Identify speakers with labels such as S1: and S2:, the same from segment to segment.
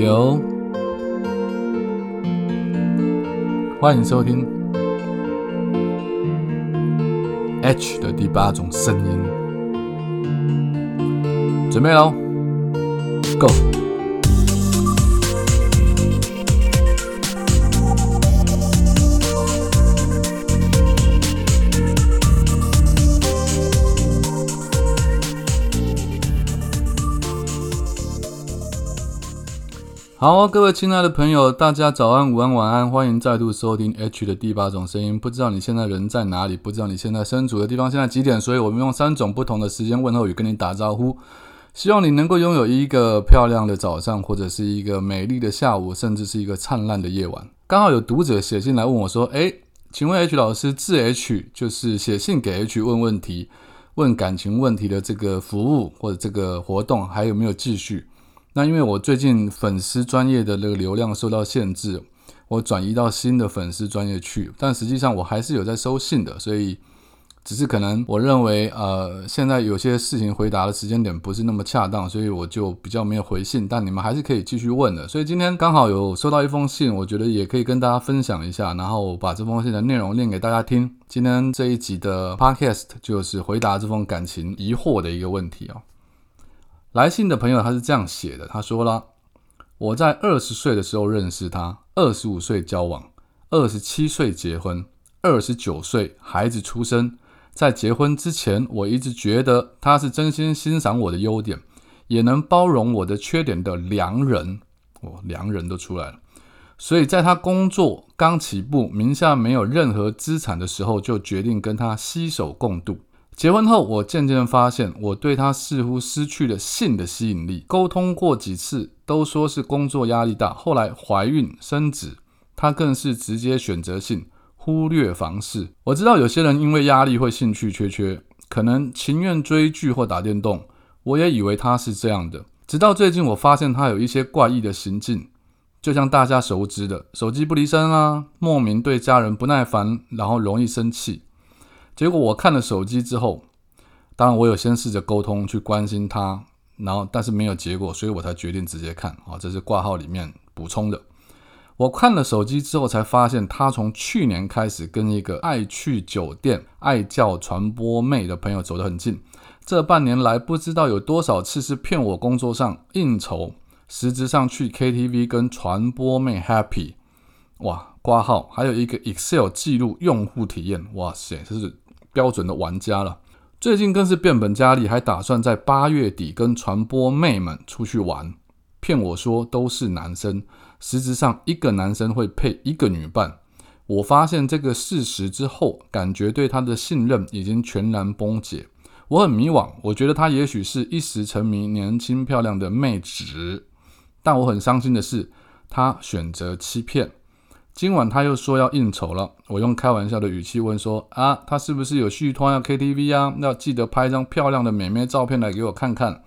S1: 有，欢迎收听 H 的第八种声音，准备喽，Go！好，各位亲爱的朋友，大家早安、午安、晚安，欢迎再度收听 H 的第八种声音。不知道你现在人在哪里？不知道你现在身处的地方现在几点？所以我们用三种不同的时间问候语跟你打招呼，希望你能够拥有一个漂亮的早上，或者是一个美丽的下午，甚至是一个灿烂的夜晚。刚好有读者写信来问我说：“诶，请问 H 老师，致 H 就是写信给 H 问问题、问感情问题的这个服务或者这个活动还有没有继续？”那因为我最近粉丝专业的那个流量受到限制，我转移到新的粉丝专业去，但实际上我还是有在收信的，所以只是可能我认为呃现在有些事情回答的时间点不是那么恰当，所以我就比较没有回信，但你们还是可以继续问的。所以今天刚好有收到一封信，我觉得也可以跟大家分享一下，然后把这封信的内容念给大家听。今天这一集的 podcast 就是回答这封感情疑惑的一个问题哦。来信的朋友他是这样写的，他说了：“我在二十岁的时候认识他，二十五岁交往，二十七岁结婚，二十九岁孩子出生。在结婚之前，我一直觉得他是真心欣赏我的优点，也能包容我的缺点的良人。哦，良人都出来了。所以在他工作刚起步，名下没有任何资产的时候，就决定跟他携手共度。”结婚后，我渐渐发现，我对他似乎失去了性的吸引力。沟通过几次，都说是工作压力大。后来怀孕生子，他更是直接选择性忽略房事。我知道有些人因为压力会兴趣缺缺，可能情愿追剧或打电动。我也以为他是这样的，直到最近，我发现他有一些怪异的行径，就像大家熟知的手机不离身啊，莫名对家人不耐烦，然后容易生气。结果我看了手机之后，当然我有先试着沟通去关心他，然后但是没有结果，所以我才决定直接看啊，这是挂号里面补充的。我看了手机之后才发现，他从去年开始跟一个爱去酒店、爱叫传播妹的朋友走得很近。这半年来，不知道有多少次是骗我工作上应酬，实质上去 KTV 跟传播妹 happy。哇，挂号还有一个 Excel 记录用户体验，哇塞，这是。标准的玩家了，最近更是变本加厉，还打算在八月底跟传播妹们出去玩，骗我说都是男生，实质上一个男生会配一个女伴。我发现这个事实之后，感觉对他的信任已经全然崩解，我很迷惘。我觉得他也许是一时沉迷年轻漂亮的妹纸，但我很伤心的是，他选择欺骗。今晚他又说要应酬了，我用开玩笑的语气问说：“啊，他是不是有续托要 KTV 啊？要记得拍张漂亮的美眉照片来给我看看。”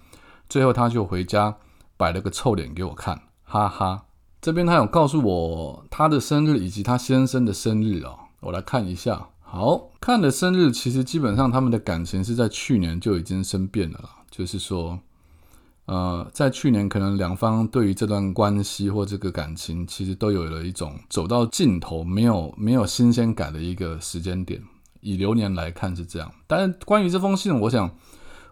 S1: 最后他就回家摆了个臭脸给我看，哈哈。这边他有告诉我他的生日以及他先生的生日哦，我来看一下。好看的生日，其实基本上他们的感情是在去年就已经生变了，就是说。呃，在去年，可能两方对于这段关系或这个感情，其实都有了一种走到尽头、没有没有新鲜感的一个时间点。以流年来看是这样，但是关于这封信，我想，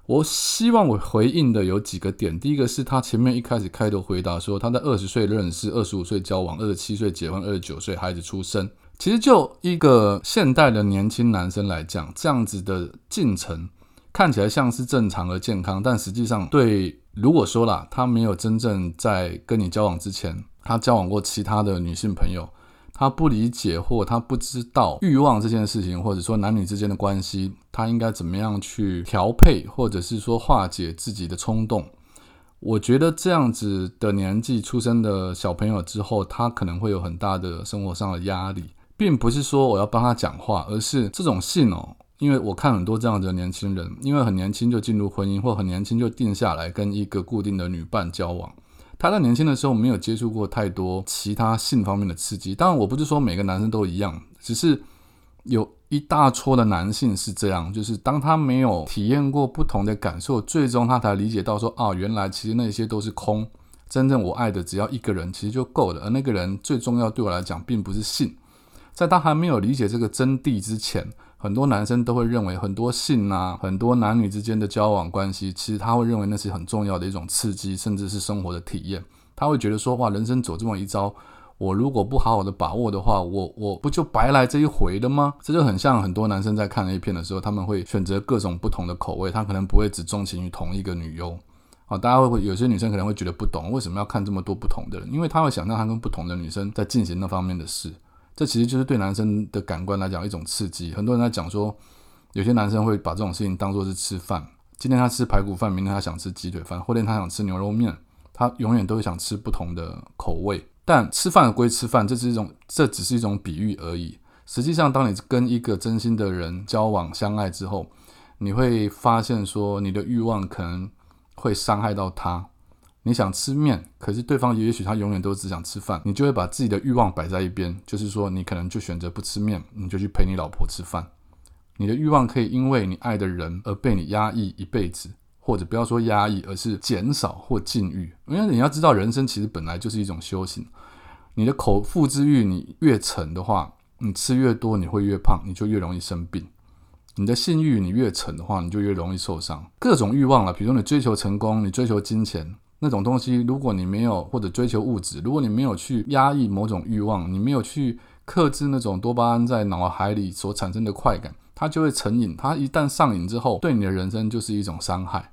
S1: 我希望我回应的有几个点。第一个是他前面一开始开头回答说，他在二十岁认识，二十五岁交往，二十七岁结婚，二十九岁孩子出生。其实就一个现代的年轻男生来讲，这样子的进程看起来像是正常而健康，但实际上对。如果说啦，他没有真正在跟你交往之前，他交往过其他的女性朋友，他不理解或他不知道欲望这件事情，或者说男女之间的关系，他应该怎么样去调配，或者是说化解自己的冲动。我觉得这样子的年纪出生的小朋友之后，他可能会有很大的生活上的压力，并不是说我要帮他讲话，而是这种信哦。因为我看很多这样的年轻人，因为很年轻就进入婚姻，或很年轻就定下来跟一个固定的女伴交往。他在年轻的时候没有接触过太多其他性方面的刺激。当然，我不是说每个男生都一样，只是有一大撮的男性是这样，就是当他没有体验过不同的感受，最终他才理解到说，哦，原来其实那些都是空，真正我爱的只要一个人，其实就够了。而那个人最重要对我来讲，并不是性。在他还没有理解这个真谛之前，很多男生都会认为很多性啊，很多男女之间的交往关系，其实他会认为那是很重要的一种刺激，甚至是生活的体验。他会觉得说，哇，人生走这么一遭。我如果不好好的把握的话，我我不就白来这一回了吗？这就很像很多男生在看 A 片的时候，他们会选择各种不同的口味，他可能不会只钟情于同一个女优。啊，大家会有些女生可能会觉得不懂，为什么要看这么多不同的人？因为他会想象他跟不同的女生在进行那方面的事，这其实就是对男生的感官来讲一种刺激。很多人在讲说，有些男生会把这种事情当做是吃饭，今天他吃排骨饭，明天他想吃鸡腿饭，后天他想吃牛肉面，他永远都会想吃不同的口味。但吃饭归吃饭，这是一种，这只是一种比喻而已。实际上，当你跟一个真心的人交往、相爱之后，你会发现说，你的欲望可能会伤害到他。你想吃面，可是对方也许他永远都只想吃饭，你就会把自己的欲望摆在一边，就是说，你可能就选择不吃面，你就去陪你老婆吃饭。你的欲望可以因为你爱的人而被你压抑一辈子。或者不要说压抑，而是减少或禁欲。因为你要知道，人生其实本来就是一种修行。你的口腹之欲你越沉的话，你吃越多，你会越胖，你就越容易生病。你的性欲你越沉的话，你就越容易受伤。各种欲望了，比如说你追求成功，你追求金钱那种东西，如果你没有或者追求物质，如果你没有去压抑某种欲望，你没有去克制那种多巴胺在脑海里所产生的快感，它就会成瘾。它一旦上瘾之后，对你的人生就是一种伤害。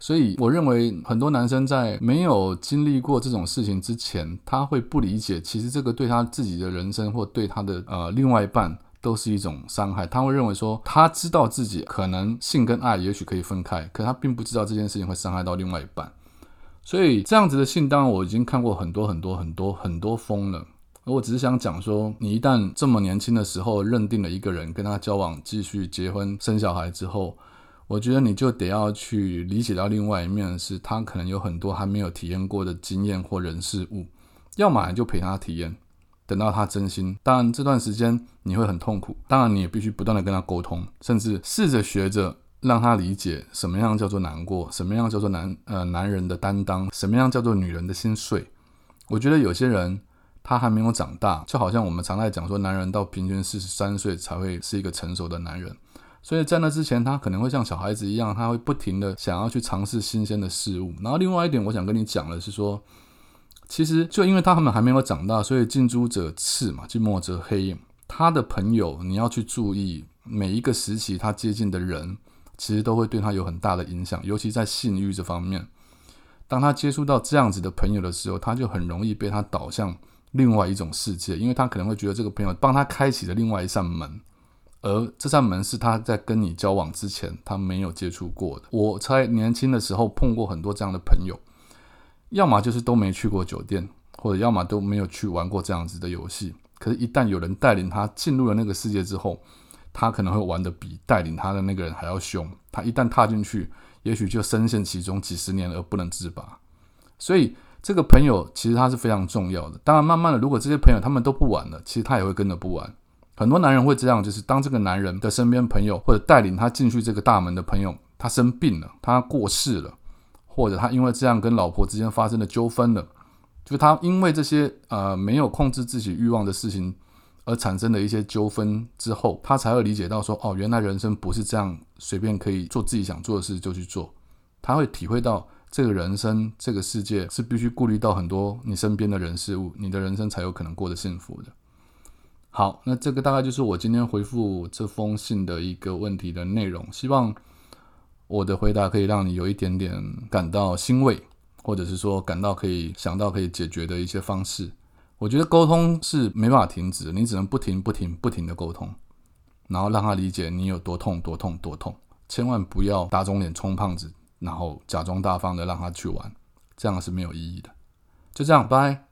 S1: 所以，我认为很多男生在没有经历过这种事情之前，他会不理解，其实这个对他自己的人生或对他的呃另外一半都是一种伤害。他会认为说，他知道自己可能性跟爱也许可以分开，可他并不知道这件事情会伤害到另外一半。所以，这样子的信，当然我已经看过很多很多很多很多封了。而我只是想讲说，你一旦这么年轻的时候认定了一个人，跟他交往、继续结婚、生小孩之后。我觉得你就得要去理解到另外一面，是他可能有很多还没有体验过的经验或人事物，要么就陪他体验，等到他真心。当然这段时间你会很痛苦，当然你也必须不断的跟他沟通，甚至试着学着让他理解什么样叫做难过，什么样叫做男呃男人的担当，什么样叫做女人的心碎。我觉得有些人他还没有长大，就好像我们常在讲说，男人到平均四十三岁才会是一个成熟的男人。所以在那之前，他可能会像小孩子一样，他会不停的想要去尝试新鲜的事物。然后另外一点，我想跟你讲的是说，其实就因为他们还没有长大，所以近朱者赤嘛，近墨者黑。他的朋友，你要去注意每一个时期他接近的人，其实都会对他有很大的影响，尤其在性欲这方面。当他接触到这样子的朋友的时候，他就很容易被他导向另外一种世界，因为他可能会觉得这个朋友帮他开启了另外一扇门。而这扇门是他在跟你交往之前他没有接触过的。我在年轻的时候碰过很多这样的朋友，要么就是都没去过酒店，或者要么都没有去玩过这样子的游戏。可是，一旦有人带领他进入了那个世界之后，他可能会玩的比带领他的那个人还要凶。他一旦踏进去，也许就深陷其中几十年而不能自拔。所以，这个朋友其实他是非常重要的。当然，慢慢的，如果这些朋友他们都不玩了，其实他也会跟着不玩。很多男人会这样，就是当这个男人的身边朋友或者带领他进去这个大门的朋友，他生病了，他过世了，或者他因为这样跟老婆之间发生了纠纷了，就是他因为这些呃没有控制自己欲望的事情而产生的一些纠纷之后，他才会理解到说，哦，原来人生不是这样随便可以做自己想做的事就去做，他会体会到这个人生这个世界是必须顾虑到很多你身边的人事物，你的人生才有可能过得幸福的。好，那这个大概就是我今天回复这封信的一个问题的内容。希望我的回答可以让你有一点点感到欣慰，或者是说感到可以想到可以解决的一些方式。我觉得沟通是没办法停止，你只能不停、不停、不停的沟通，然后让他理解你有多痛、多痛、多痛。千万不要打肿脸充胖子，然后假装大方的让他去玩，这样是没有意义的。就这样，拜。